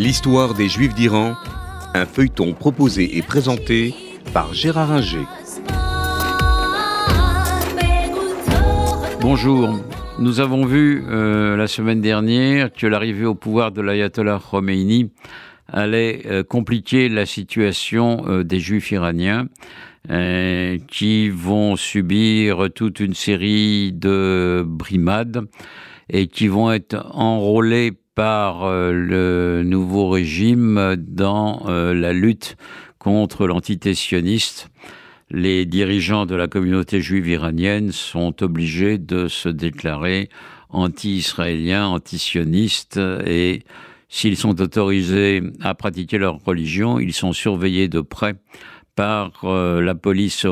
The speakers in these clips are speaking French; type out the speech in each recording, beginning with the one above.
L'histoire des Juifs d'Iran, un feuilleton proposé et présenté par Gérard Inger. Bonjour. Nous avons vu euh, la semaine dernière que l'arrivée au pouvoir de l'ayatollah Khomeini allait euh, compliquer la situation euh, des juifs iraniens qui vont subir toute une série de brimades et qui vont être enrôlés par le nouveau régime dans la lutte contre l'antitessionniste les dirigeants de la communauté juive iranienne sont obligés de se déclarer anti-israéliens, anti-sionistes et s'ils sont autorisés à pratiquer leur religion, ils sont surveillés de près par euh, la police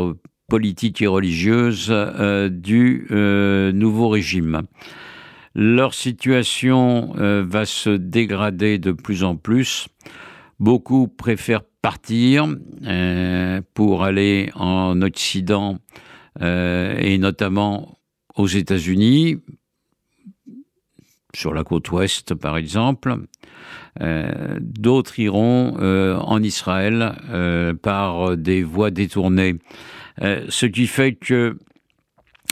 politique et religieuse euh, du euh, nouveau régime. Leur situation va se dégrader de plus en plus. Beaucoup préfèrent partir euh, pour aller en Occident euh, et notamment aux États-Unis, sur la côte ouest par exemple. Euh, d'autres iront en Israël par des voies détournées. ce qui fait que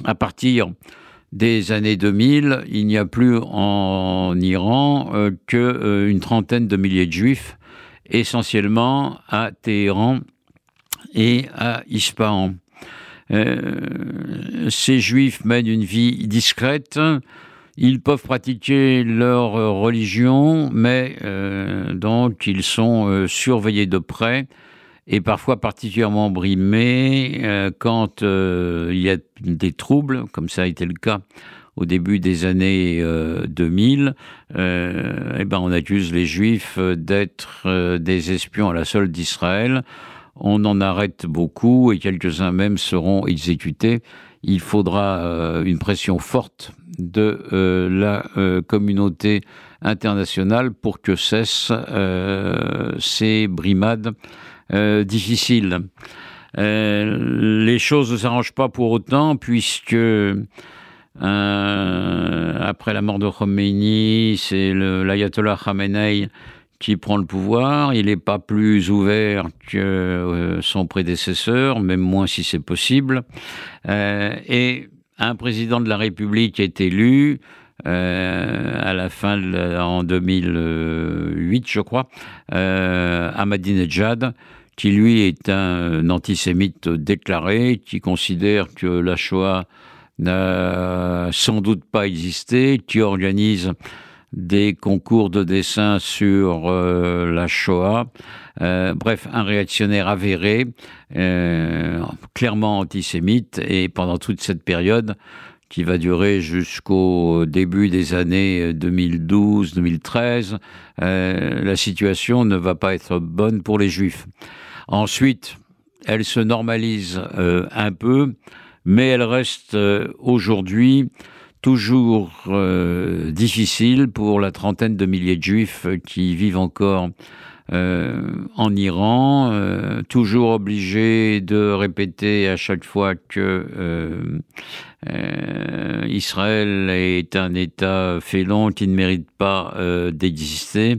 à partir des années 2000, il n'y a plus en Iran qu'une trentaine de milliers de juifs essentiellement à Téhéran et à Ispahan. Euh, ces juifs mènent une vie discrète, ils peuvent pratiquer leur religion, mais euh, donc ils sont euh, surveillés de près et parfois particulièrement brimés quand il y a des troubles, comme ça a été le cas au début des années 2000, euh, euh, eh ben on accuse les Juifs d'être euh, des espions à la solde d'Israël. On en arrête beaucoup et quelques-uns même seront exécutés. Il faudra une pression forte de la communauté internationale pour que cessent ces brimades difficiles. les choses ne s'arrangent pas pour autant puisque euh, après la mort de Khomeini, c'est l'ayatollah Khamenei qui prend le pouvoir. Il n'est pas plus ouvert que euh, son prédécesseur, même moins si c'est possible. Euh, et un président de la République est élu à la fin, en 2008, je crois, Ahmadinejad, qui lui est un antisémite déclaré, qui considère que la Shoah n'a sans doute pas existé, qui organise des concours de dessin sur euh, la Shoah. Euh, bref, un réactionnaire avéré, euh, clairement antisémite, et pendant toute cette période, qui va durer jusqu'au début des années 2012-2013, la situation ne va pas être bonne pour les juifs. Ensuite, elle se normalise un peu mais elle reste euh, aujourd'hui toujours euh, difficile pour la trentaine de milliers de juifs qui vivent encore euh, en Iran, toujours obligés de répéter à chaque fois que Israël est un État félon qui ne mérite pas d'exister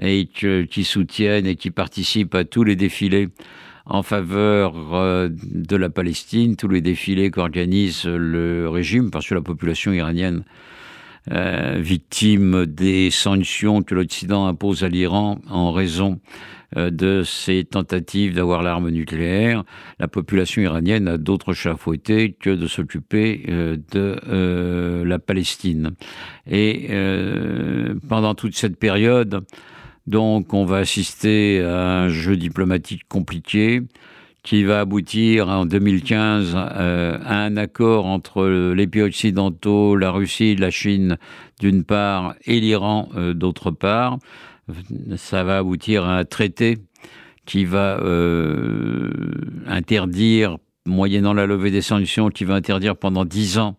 et qui soutiennent et qui participent à tous les défilés en faveur euh, de la Palestine, tous les défilés qu'organise le régime, parce que la population iranienne, euh, victime des sanctions que l'Occident impose à l'Iran en raison euh, de ses tentatives d'avoir l'arme nucléaire, la population iranienne a d'autres chats fouettés que de s'occuper de la Palestine. Et pendant toute cette période, donc on va assister à un jeu diplomatique compliqué qui va aboutir en 2015 euh, à un accord entre les pays occidentaux, la Russie, la Chine d'une part et l'Iran euh, d'autre part. Ça va aboutir à un traité qui va euh, interdire, moyennant la levée des sanctions, qui va interdire pendant dix ans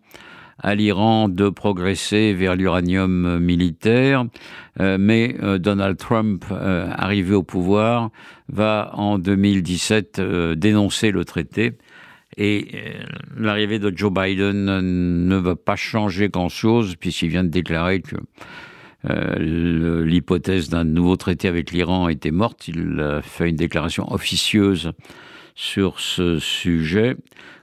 à l'Iran de progresser vers l'uranium militaire, euh, mais euh, Donald Trump, euh, arrivé au pouvoir, va en 2017 dénoncer le traité. Et l'arrivée de Joe Biden ne va pas changer grand-chose, puisqu'il vient de déclarer que l'hypothèse d'un nouveau traité avec l'Iran était morte. Il a fait une déclaration officieuse sur ce sujet.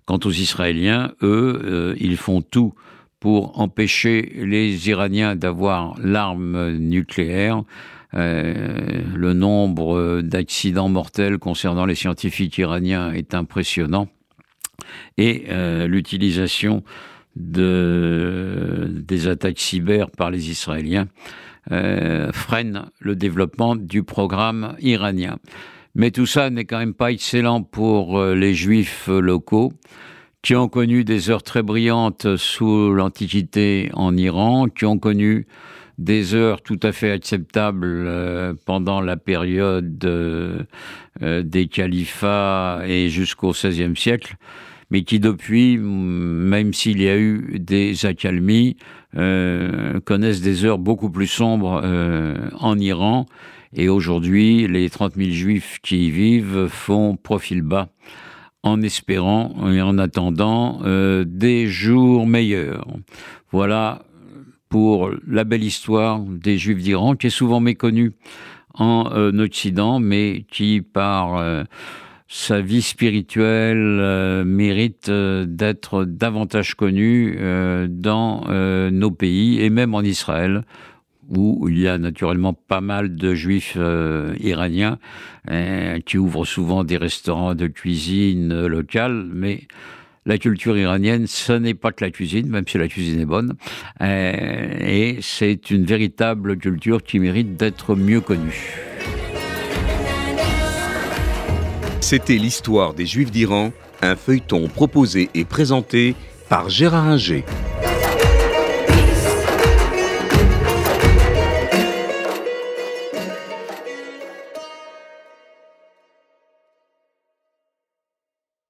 Quant aux Israéliens, eux, ils font tout pour empêcher les Iraniens d'avoir l'arme nucléaire. Euh, le nombre d'accidents mortels concernant les scientifiques iraniens est impressionnant. Et euh, l'utilisation de, des attaques cyber par les Israéliens euh, freine le développement du programme iranien. Mais tout ça n'est quand même pas excellent pour les juifs locaux qui ont connu des heures très brillantes sous l'Antiquité en Iran, qui ont connu des heures tout à fait acceptables euh, pendant la période euh, des califats et jusqu'au XVIe siècle, mais qui depuis, même s'il y a eu des accalmies, euh, connaissent des heures beaucoup plus sombres en Iran. Et aujourd'hui, les 30 000 juifs qui y vivent font profil bas en espérant et en attendant euh, des jours meilleurs. Voilà pour la belle histoire des Juifs d'Iran, qui est souvent méconnue en euh, Occident, mais qui, par euh, sa vie spirituelle, mérite d'être davantage connue dans nos pays et même en Israël, où il y a naturellement pas mal de juifs euh, iraniens hein, qui ouvrent souvent des restaurants de cuisine locale, mais la culture iranienne, ce n'est pas que la cuisine, même si la cuisine est bonne, et c'est une véritable culture qui mérite d'être mieux connue. C'était l'histoire des Juifs d'Iran, un feuilleton proposé et présenté par Gérard Inger.